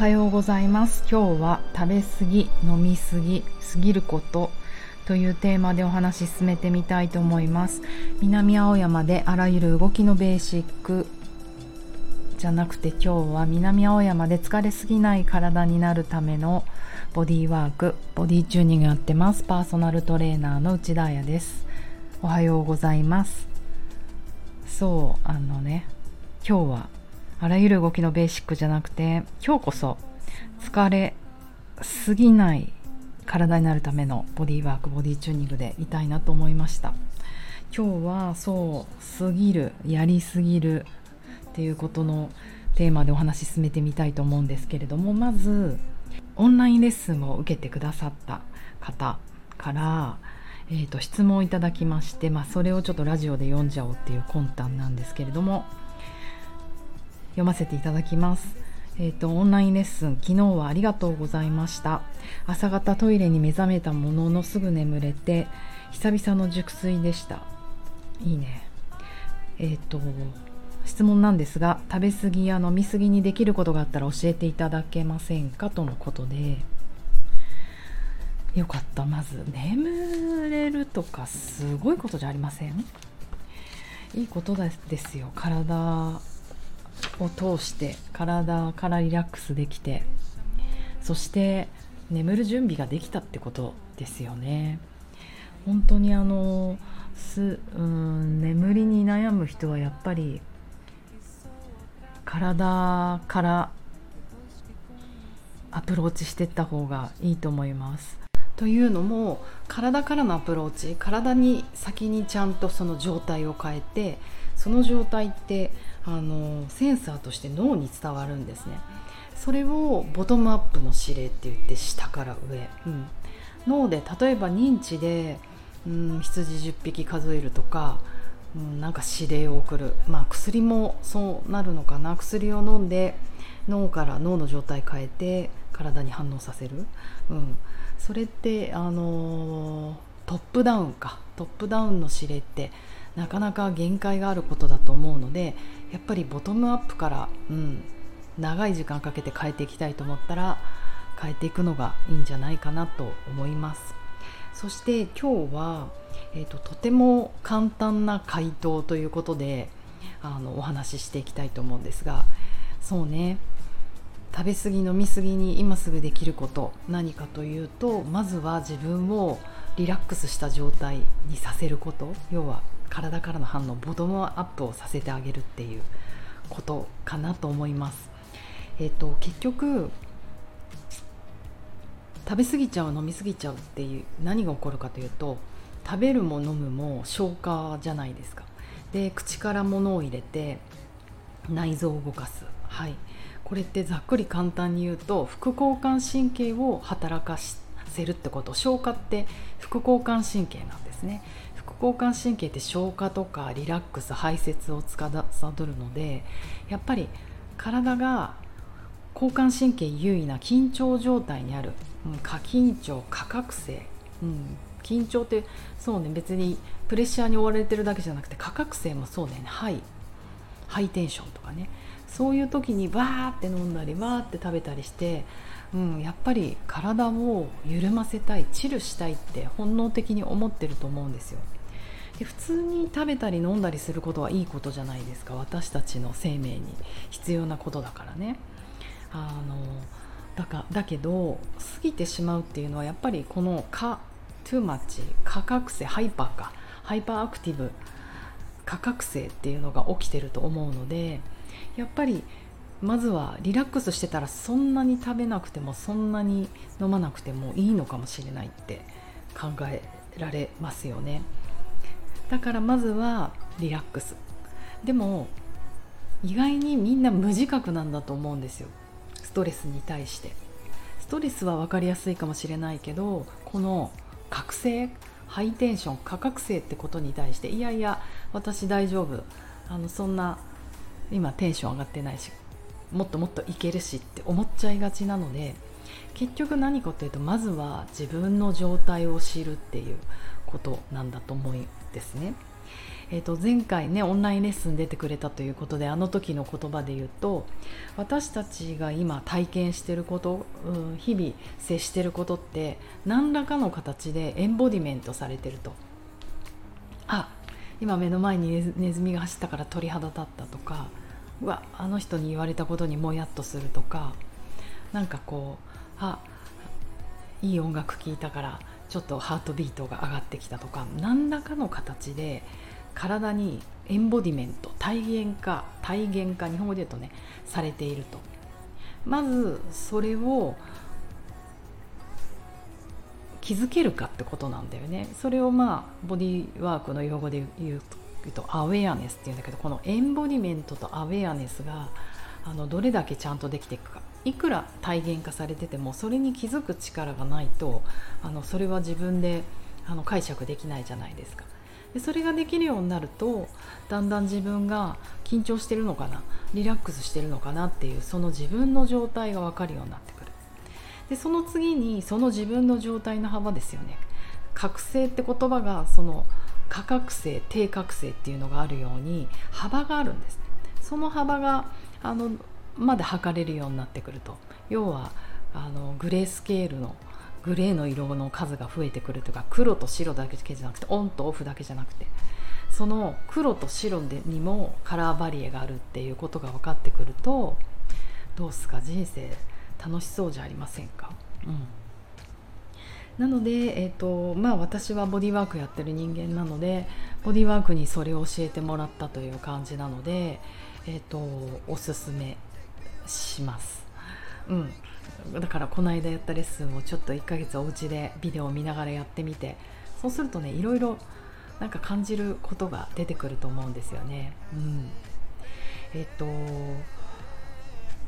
はようございます。今日は食べ過ぎ飲み過ぎ過ぎることというテーマでお話し進めてみたいと思います。南青山であらゆる動きのベーシックじゃなくて今日は南青山で疲れすぎない体になるためのボディワークボディチューニングやってます。パーソナルトレーナーの内田彩です。おはようございます。そうあのね今日はあらゆる動きのベーシックじゃなくて今日こそ疲れすぎない体になるためのボディワークボディチューニングでいたいなと思いました。今日はそう過ぎるやりすぎるっていうことのテーマでお話し進めてみたいと思うんですけれどもまずオンラインレッスンを受けてくださった方から、えーと、質問をいただきまして、まあ、それをちょっとラジオで読んじゃおうっていう魂胆なんですけれども読ませていただきます。えーと、とオンラインレッスン昨日はありがとうございました。朝方トイレに目覚めたもののすぐ眠れて久々の熟睡でした。いいね。えっ、ー、と質問なんですが食べ過ぎや飲み過ぎにできることがあったら教えていただけませんかとのことで。よかった。まず眠れるとかすごいことじゃありません？いいことですよ。体を通して体からリラックスできてそして眠る準備ができたってことですよね本当にあのすうん眠りに悩む人はやっぱり体からアプローチしていった方がいいと思います。というのも体からのアプローチ体に先にちゃんとその状態を変えてその状態ってあのセンサーとして脳に伝わるんですね。それをボトムアップの指令って言って下から上、うん、脳で例えば認知で、うん、羊10匹数えるとかうん、なんか指令を送る、まあ、薬もそうなるのかな。薬を飲んで脳から脳の状態変えて体に反応させる、うん、それってあのー、トップダウンか。トップダウンの指令ってなかなか限界があることだと思うのでやっぱりボトムアップから、うん、長い時間かけて変えていきたいと思ったら変えていくのがいいんじゃないかなと思います。そして今日は、えーと、とても簡単な回答ということであのお話ししていきたいと思うんですがそうね食べ過ぎ飲み過ぎに今すぐできること何かというとまずは自分をリラックスした状態にさせること要は体からの反応ボトムアップをさせてあげるっていうことかなと思います。えっ、ー、と結局食べ過ぎちゃう飲み過ぎちゃうっていう何が起こるかというと食べるも飲むも消化じゃないですか。で口から物を入れて内臓を動かす。はい。これってざっくり簡単に言うと副交感神経を働かせるってこと。消化って副交感神経なんですね。副交感神経って消化とかリラックス排泄を司るのでやっぱり体が交感神経優位な緊張状態にあるうん、過緊張過覚醒、うん、緊張ってそうね別にプレッシャーに追われてるだけじゃなくて過覚醒もそうね。ハイハイテンションとかね。そういう時にバーって飲んだりバーって食べたりして、うん、やっぱり体を緩ませたいチルしたいって本能的に思ってると思うんですよ。で普通に食べたり飲んだりすることはいいことじゃないですか。私たちの生命に必要なことだからね。あのだかだけど過ぎてしまうっていうのはやっぱりこの過 too much 過覚醒 hyper か。 hyperactive 過覚醒っていうのが起きてると思うのでやっぱりまずはリラックスしてたらそんなに食べなくてもそんなに飲まなくてもいいのかもしれないって考えられますよね。だからまずはリラックス。でも意外にみんな無自覚なんだと思うんですよ。ストレスに対して。ストレスは分かりやすいかもしれないけどこの覚醒ハイテンション価格性ってことに対していやいや私大丈夫。あのそんな今テンション上がってないしもっともっといけるしって思っちゃいがちなので結局何かというとまずは自分の状態を知るっていうことなんだと思うんですね。えー、と前回ねオンラインレッスン出てくれたということであの時の言葉で言うと私たちが今体験してること、うん、日々接してることって何らかの形でエンボディメントされてるとあ今目の前にネズミが走ったから鳥肌立ったとかうわあの人に言われたことにもやっとするとかなんかこうあいい音楽聴いたからちょっとハートビートが上がってきたとか何らかの形で体にエンボディメント体現化体現化日本語で言うとねされていると。まずそれを気づけるかってことなんだよね。それをまあボディワークの用語で言うとアウェアネスっていうんだけどこのエンボディメントとアウェアネスがあのどれだけちゃんとできていくか。いくら体現化されててもそれに気づく力がないとあのそれは自分であの解釈できないじゃないですか。でそれができるようになるとだんだん自分が緊張してるのかなリラックスしてるのかなっていうその自分の状態が分かるようになってくる。でその次にその自分の状態の幅ですよね。覚醒って言葉がその価格性低覚醒っていうのがあるように幅があるんです。その幅があのまで測れるようになってくると。要はあのグレースケールのグレーの色の数が増えてくるというか黒と白だけじゃなくてオンとオフだけじゃなくて。その黒と白でにもカラーバリエがあるっていうことが分かってくるとどうすか？人生楽しそうじゃありませんか、うん、なので、えーとまあ、私はボディワークやってる人間なのでボディワークにそれを教えてもらったという感じなので、えーとおすすめします。うんだからこの間やったレッスンをちょっと1ヶ月お家でビデオを見ながらやってみてそうするとねいろいろなんか感じることが出てくると思うんですよね。うん、えっと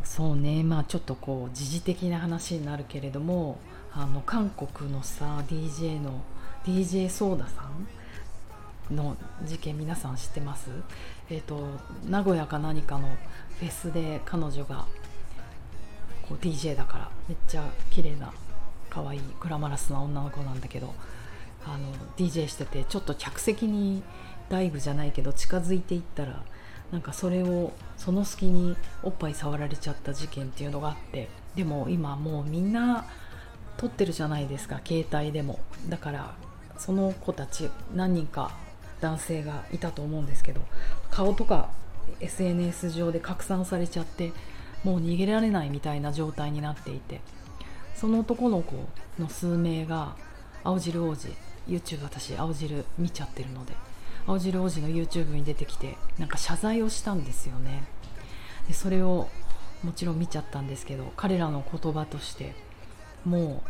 そうねまあちょっとこう時事的な話になるけれどもあの韓国のさ DJ の DJ ソーダさんの事件皆さん知ってます？えっ、と名古屋か何かのフェスで彼女がこう DJ だからめっちゃ綺麗な可愛いグラマラスな女の子なんだけどあの DJ しててちょっと客席にダイブじゃないけど近づいていったらなんかそれをその隙におっぱい触られちゃった事件っていうのがあってでも今もうみんな撮ってるじゃないですか携帯でも。だからその子たち何人か男性がいたと思うんですけど顔とか SNS 上で拡散されちゃってもう逃げられないみたいな状態になっていてその男の子の数名が青汁王子 YouTube 私青汁見ちゃってるので青汁王子の YouTube に出てきてなんか謝罪をしたんですよね。でそれをもちろん見ちゃったんですけど彼らの言葉としても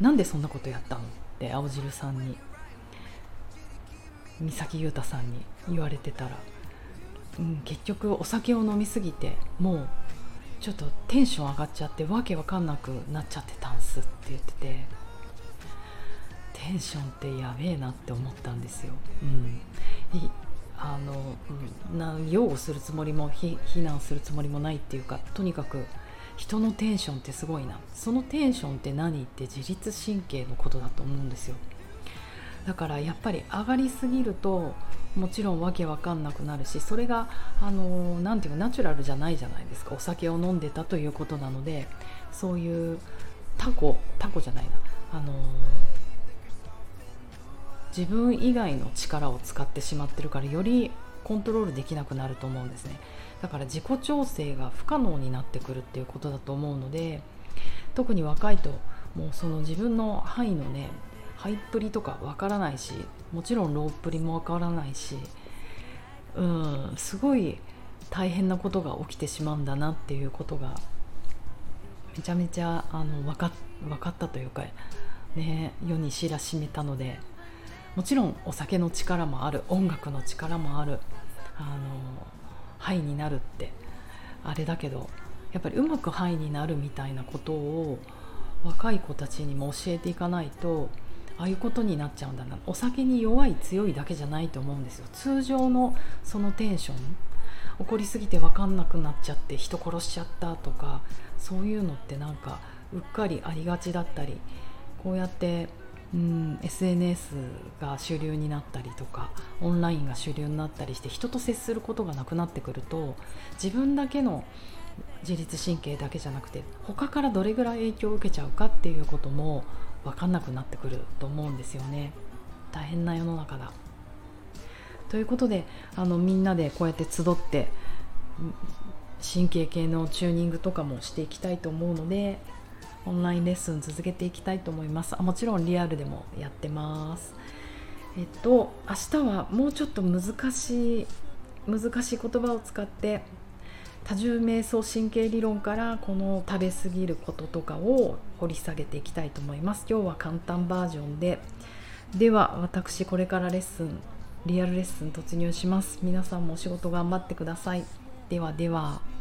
うなんでそんなことやったの？って青汁さんに。三崎優太さんに言われてたら、うん、結局お酒を飲みすぎてもうちょっとテンション上がっちゃってわけわかんなくなっちゃってたんすって言ってて。テンションってやべえなって思ったんですよ。うん、あの、うん、な擁護するつもりも非難するつもりもないっていうかとにかく人のテンションってすごいな。そのテンションって何って自律神経のことだと思うんですよ。だからやっぱり上がりすぎるともちろんわけわかんなくなるしそれがあのなていうかナチュラルじゃないじゃないですか。お酒を飲んでたということなのでそういうタコタコじゃないな。あの自分以外の力を使ってしまってるからよりコントロールできなくなると思うんですね。だから自己調整が不可能になってくるっていうことだと思うので特に若いともうその自分の範囲のねハイっぷりとかわからないしもちろんローっぷりもわからないしうんすごい大変なことが起きてしまうんだなっていうことがめちゃめちゃあの分か分かったというか、ね、世に知らしめたのでもちろんお酒の力もある音楽の力もあるあのハイになるってあれだけどやっぱりうまくハイになるみたいなことを若い子たちにも教えていかないとああいうことになっちゃうんだな。お酒に弱い強いだけじゃないと思うんですよ。通常のそのテンション怒りすぎて分かんなくなっちゃって人殺しちゃったとかそういうのってなんかうっかりありがちだったりこうやってうん、SNS が主流になったりとかオンラインが主流になったりして人と接することがなくなってくると自分だけの自律神経だけじゃなくて他からどれぐらい影響を受けちゃうかっていうことも分かんなくなってくると思うんですよね。大変な世の中だ。ということであのみんなでこうやって集って神経系のチューニングとかもしていきたいと思うのでオンラインレッスン続けていきたいと思います。あもちろんリアルでもやってます。えっと明日はもうちょっと難しい難しい言葉を使って多重瞑想神経理論からこの食べ過ぎることとかを掘り下げていきたいと思います。今日は簡単バージョンで。では私これからレッスンリアルレッスン突入します。皆さんもお仕事頑張ってください。ではでは。